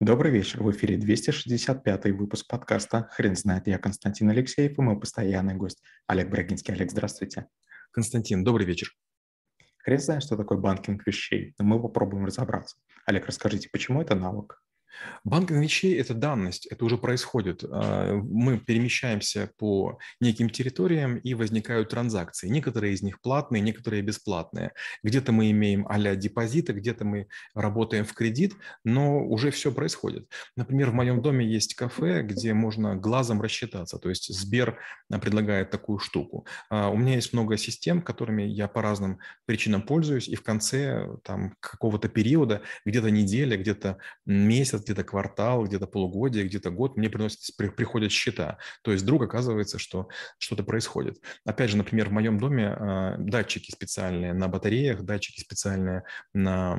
Добрый вечер. В эфире 265 выпуск подкаста «Хрен знает». Я Константин Алексеев и мой постоянный гость Олег Брагинский. Олег, здравствуйте. Константин, добрый вечер. Хрен знает, что такое банкинг вещей, но мы попробуем разобраться. Олег, расскажите, почему это навык? Банкинг вещей – это данность, это уже происходит. А, мы перемещаемся по неким территориям, и возникают транзакции. Некоторые из них платные, некоторые бесплатные. Где-то мы имеем а-ля депозиты, где-то мы работаем в кредит, но уже все происходит. Например, в моем доме есть кафе, где можно глазом рассчитаться. То есть Сбер предлагает такую штуку. А, у меня есть много систем, которыми я по разным причинам пользуюсь, и в конце там, какого-то периода, где-то неделя, где-то месяц, где-то квартал, где-то полугодие, где-то год мне приносят, приходят счета. То есть вдруг оказывается, что что-то происходит. Опять же, например, в моем доме э, датчики специальные на батареях, датчики специальные на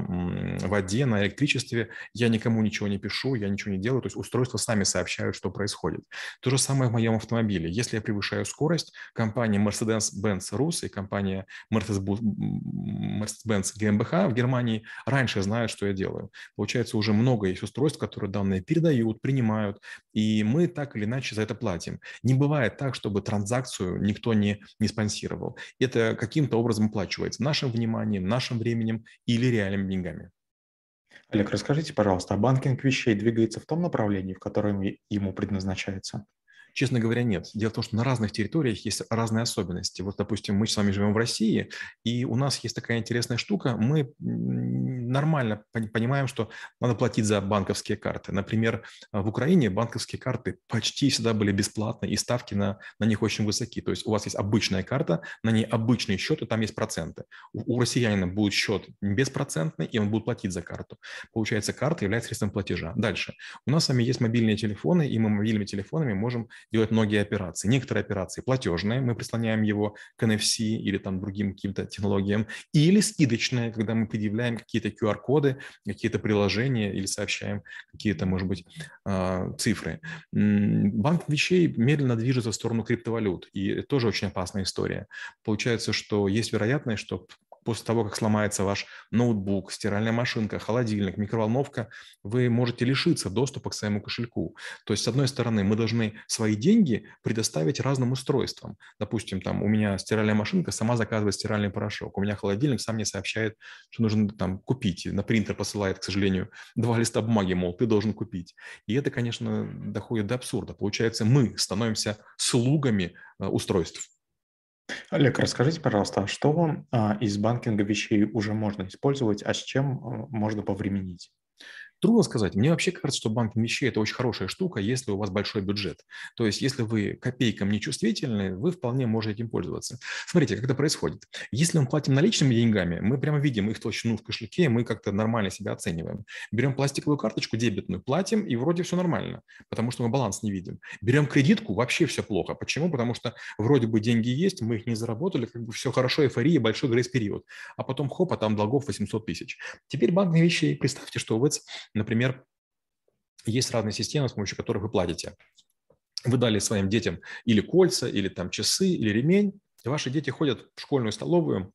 воде, на электричестве. Я никому ничего не пишу, я ничего не делаю. То есть устройства сами сообщают, что происходит. То же самое в моем автомобиле. Если я превышаю скорость, компания Mercedes-Benz Rus и компания Mercedes-Benz GmbH в Германии раньше знают, что я делаю. Получается, уже много есть устройств, которые данные передают, принимают, и мы так или иначе за это платим. Не бывает так, чтобы транзакцию никто не, не спонсировал. Это каким-то образом оплачивается нашим вниманием, нашим временем или реальными деньгами. Олег, расскажите, пожалуйста, а банкинг вещей двигается в том направлении, в котором ему предназначается? Честно говоря, нет. Дело в том, что на разных территориях есть разные особенности. Вот, допустим, мы с вами живем в России, и у нас есть такая интересная штука. Мы нормально понимаем, что надо платить за банковские карты. Например, в Украине банковские карты почти всегда были бесплатные, и ставки на, на них очень высоки. То есть у вас есть обычная карта, на ней обычный счет, и там есть проценты. У, у россиянина будет счет беспроцентный, и он будет платить за карту. Получается, карта является средством платежа. Дальше. У нас с вами есть мобильные телефоны, и мы мобильными телефонами можем делать многие операции. Некоторые операции платежные, мы прислоняем его к NFC или там другим каким-то технологиям, или скидочные, когда мы предъявляем какие-то QR-коды, какие-то приложения или сообщаем какие-то, может быть, а, цифры. Банк вещей медленно движется в сторону криптовалют, и это тоже очень опасная история. Получается, что есть вероятность, что после того, как сломается ваш ноутбук, стиральная машинка, холодильник, микроволновка, вы можете лишиться доступа к своему кошельку. То есть, с одной стороны, мы должны свои деньги предоставить разным устройствам. Допустим, там у меня стиральная машинка сама заказывает стиральный порошок, у меня холодильник сам мне сообщает, что нужно там купить. На принтер посылает, к сожалению, два листа бумаги, мол, ты должен купить. И это, конечно, доходит до абсурда. Получается, мы становимся слугами э, устройств. Олег, расскажите, пожалуйста, что а, из банкинга вещей уже можно использовать, а с чем а, можно повременить? Трудно сказать. Мне вообще кажется, что банк вещей – это очень хорошая штука, если у вас большой бюджет. То есть, если вы копейкам не чувствительны, вы вполне можете этим пользоваться. Смотрите, как это происходит. Если мы платим наличными деньгами, мы прямо видим их толщину в кошельке, мы как-то нормально себя оцениваем. Берем пластиковую карточку дебетную, платим, и вроде все нормально, потому что мы баланс не видим. Берем кредитку, вообще все плохо. Почему? Потому что вроде бы деньги есть, мы их не заработали, как бы все хорошо, эйфория, большой грейс-период. А потом хоп, а там долгов 800 тысяч. Теперь банк вещей, представьте, что вы Например, есть разные системы, с помощью которых вы платите. Вы дали своим детям или кольца, или там часы, или ремень, и ваши дети ходят в школьную столовую,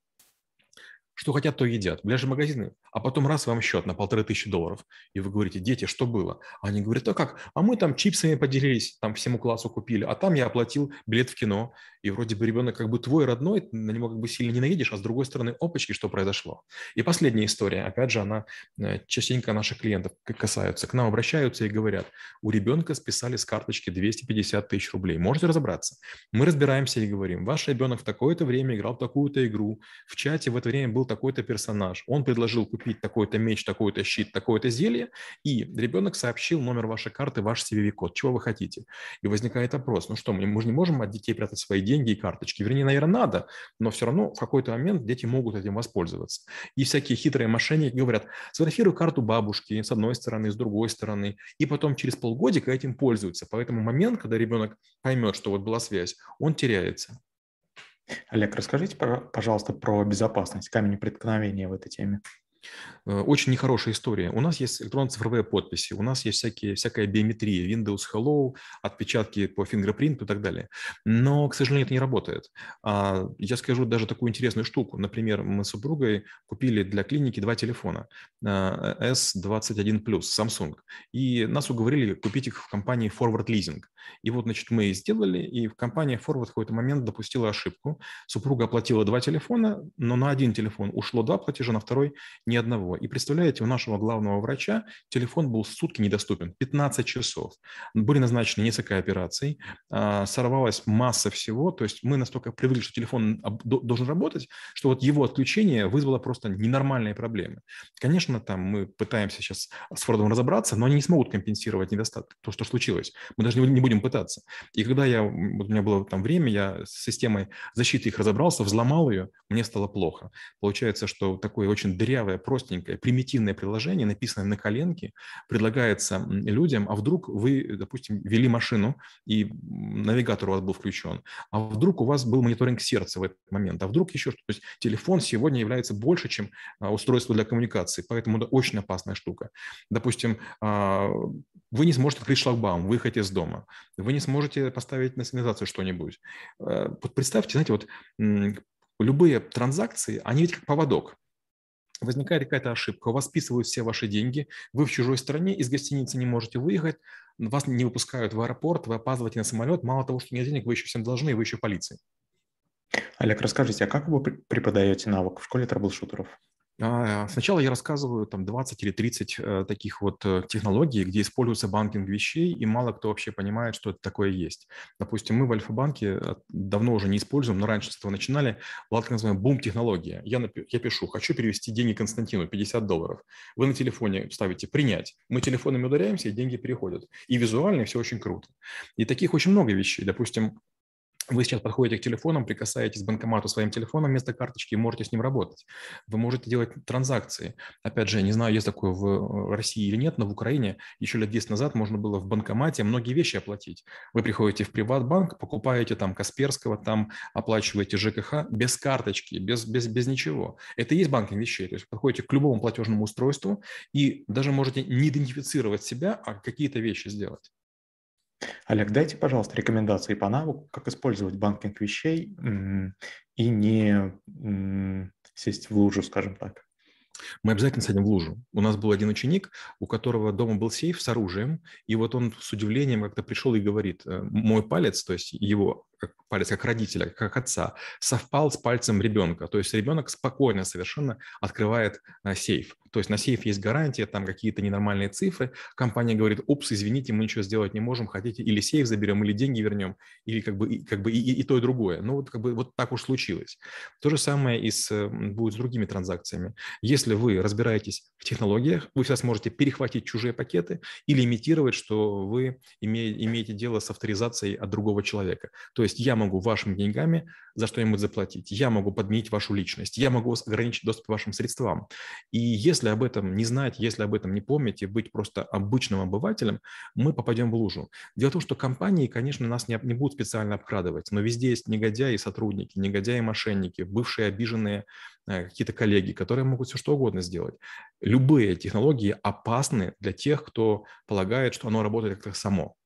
что хотят, то едят. В ближайшие магазины а потом раз вам счет на полторы тысячи долларов, и вы говорите, дети, что было? Они говорят, а как? А мы там чипсами поделились, там всему классу купили, а там я оплатил билет в кино, и вроде бы ребенок как бы твой родной, на него как бы сильно не наедешь, а с другой стороны, опачки, что произошло. И последняя история, опять же, она э, частенько наших клиентов касаются, к нам обращаются и говорят, у ребенка списали с карточки 250 тысяч рублей, можете разобраться? Мы разбираемся и говорим, ваш ребенок в такое-то время играл в такую-то игру, в чате в это время был такой-то персонаж, он предложил купить купить такой-то меч, такой-то щит, такое-то зелье, и ребенок сообщил номер вашей карты, ваш CVV-код, чего вы хотите. И возникает вопрос, ну что, мы, же не можем от детей прятать свои деньги и карточки. Вернее, наверное, надо, но все равно в какой-то момент дети могут этим воспользоваться. И всякие хитрые мошенники говорят, сфотографируй карту бабушки с одной стороны, с другой стороны, и потом через полгодика этим пользуются. Поэтому момент, когда ребенок поймет, что вот была связь, он теряется. Олег, расскажите, пожалуйста, про безопасность, камень преткновения в этой теме. Э, очень нехорошая история. У нас есть электронно-цифровые подписи, у нас есть всякие, всякая биометрия, Windows Hello, отпечатки по фингерпринту и так далее. Но, к сожалению, это не работает. А, я скажу даже такую интересную штуку. Например, мы с супругой купили для клиники два телефона S21 Plus Samsung. И нас уговорили купить их в компании Forward Leasing. И вот, значит, мы сделали, и в компании Forward в какой-то момент допустила ошибку. Супруга оплатила два телефона, но на один телефон ушло два платежа, на второй ни одного. И представляете, у нашего главного врача телефон был сутки недоступен, 15 часов. Были назначены несколько операций, а, сорвалась масса всего, то есть мы настолько привыкли, что телефон должен работать, что вот его отключение вызвало просто ненормальные проблемы. Конечно, там мы пытаемся сейчас с Фордом разобраться, но они не смогут компенсировать недостаток, то, что случилось. Мы даже не будем пытаться. И когда я, вот у меня было там время, я с системой защиты их разобрался, взломал ее, мне стало плохо. Получается, что такое очень дырявое, простенькое, примитивное приложение, написанное на коленке, предлагается людям, а вдруг вы, допустим, вели машину, и навигатор у вас был включен, а вдруг у вас был мониторинг сердца в этот момент, а вдруг еще что-то. То есть телефон сегодня является больше, чем а, устройство для коммуникации, поэтому это очень опасная штука. Допустим, а, вы не сможете открыть шлагбаум, выехать из дома, вы не сможете поставить на сигнализацию что-нибудь. Э, вот представьте, знаете, вот любые транзакции, они ведь как поводок возникает какая-то ошибка, у вас списывают все ваши деньги, вы в чужой стране, из гостиницы не можете выехать, вас не выпускают в аэропорт, вы опаздываете на самолет, мало того, что нет денег, вы еще всем должны, вы еще полиции. Олег, расскажите, а как вы преподаете навык в школе трэблшутеров? А, сначала я рассказываю там 20 или 30 э, таких вот э, технологий, где используется банкинг вещей, и мало кто вообще понимает, что это такое есть. Допустим, мы в Альфа-банке э, давно уже не используем, но раньше с этого начинали, была так называемая бум-технология. Я, я пишу, хочу перевести деньги Константину, 50 долларов. Вы на телефоне ставите «принять». Мы телефонами ударяемся, и деньги переходят. И визуально все очень круто. И таких очень много вещей. Допустим, вы сейчас подходите к телефонам, прикасаетесь к банкомату своим телефоном вместо карточки и можете с ним работать. Вы можете делать транзакции. Опять же, не знаю, есть такое в э, России или нет, но в Украине еще лет 10 назад можно было в банкомате многие вещи оплатить. Вы приходите в приватбанк, покупаете там Касперского, там оплачиваете ЖКХ без карточки, без, без, без ничего. Это и есть банкинг вещей. То есть подходите к любому платежному устройству и даже можете не идентифицировать себя, а какие-то вещи сделать. Олег, дайте, пожалуйста, рекомендации по навыку, как использовать банкинг вещей и не сесть в лужу, скажем так. Мы обязательно садим в лужу. У нас был один ученик, у которого дома был сейф с оружием, и вот он с удивлением как-то пришел и говорит, э, мой палец, то есть его как палец как родителя, как отца, совпал с пальцем ребенка. То есть ребенок спокойно совершенно открывает а, сейф. То есть на сейф есть гарантия, там какие-то ненормальные цифры. Компания говорит, упс, извините, мы ничего сделать не можем, хотите или сейф заберем, или деньги вернем, или как бы, как бы и, и, и то, и другое. Ну вот как бы вот так уж случилось. То же самое и с, будет с другими транзакциями. Если вы разбираетесь в технологиях, вы всегда сможете перехватить чужие пакеты или имитировать, что вы имеете, имеете дело с авторизацией от другого человека. То есть я могу вашими деньгами за что-нибудь заплатить, я могу подменить вашу личность, я могу ограничить доступ к вашим средствам. И если об этом не знать, если об этом не помнить и быть просто обычным обывателем, мы попадем в лужу. Дело в том, что компании, конечно, нас не, не будут специально обкрадывать, но везде есть негодяи сотрудники, негодяи мошенники, бывшие обиженные э, какие-то коллеги, которые могут все что угодно сделать. Любые технологии опасны для тех, кто полагает, что оно работает как-то само.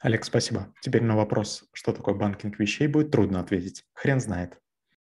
Олег, спасибо. Теперь на вопрос, что такое банкинг вещей, будет трудно ответить. Хрен знает.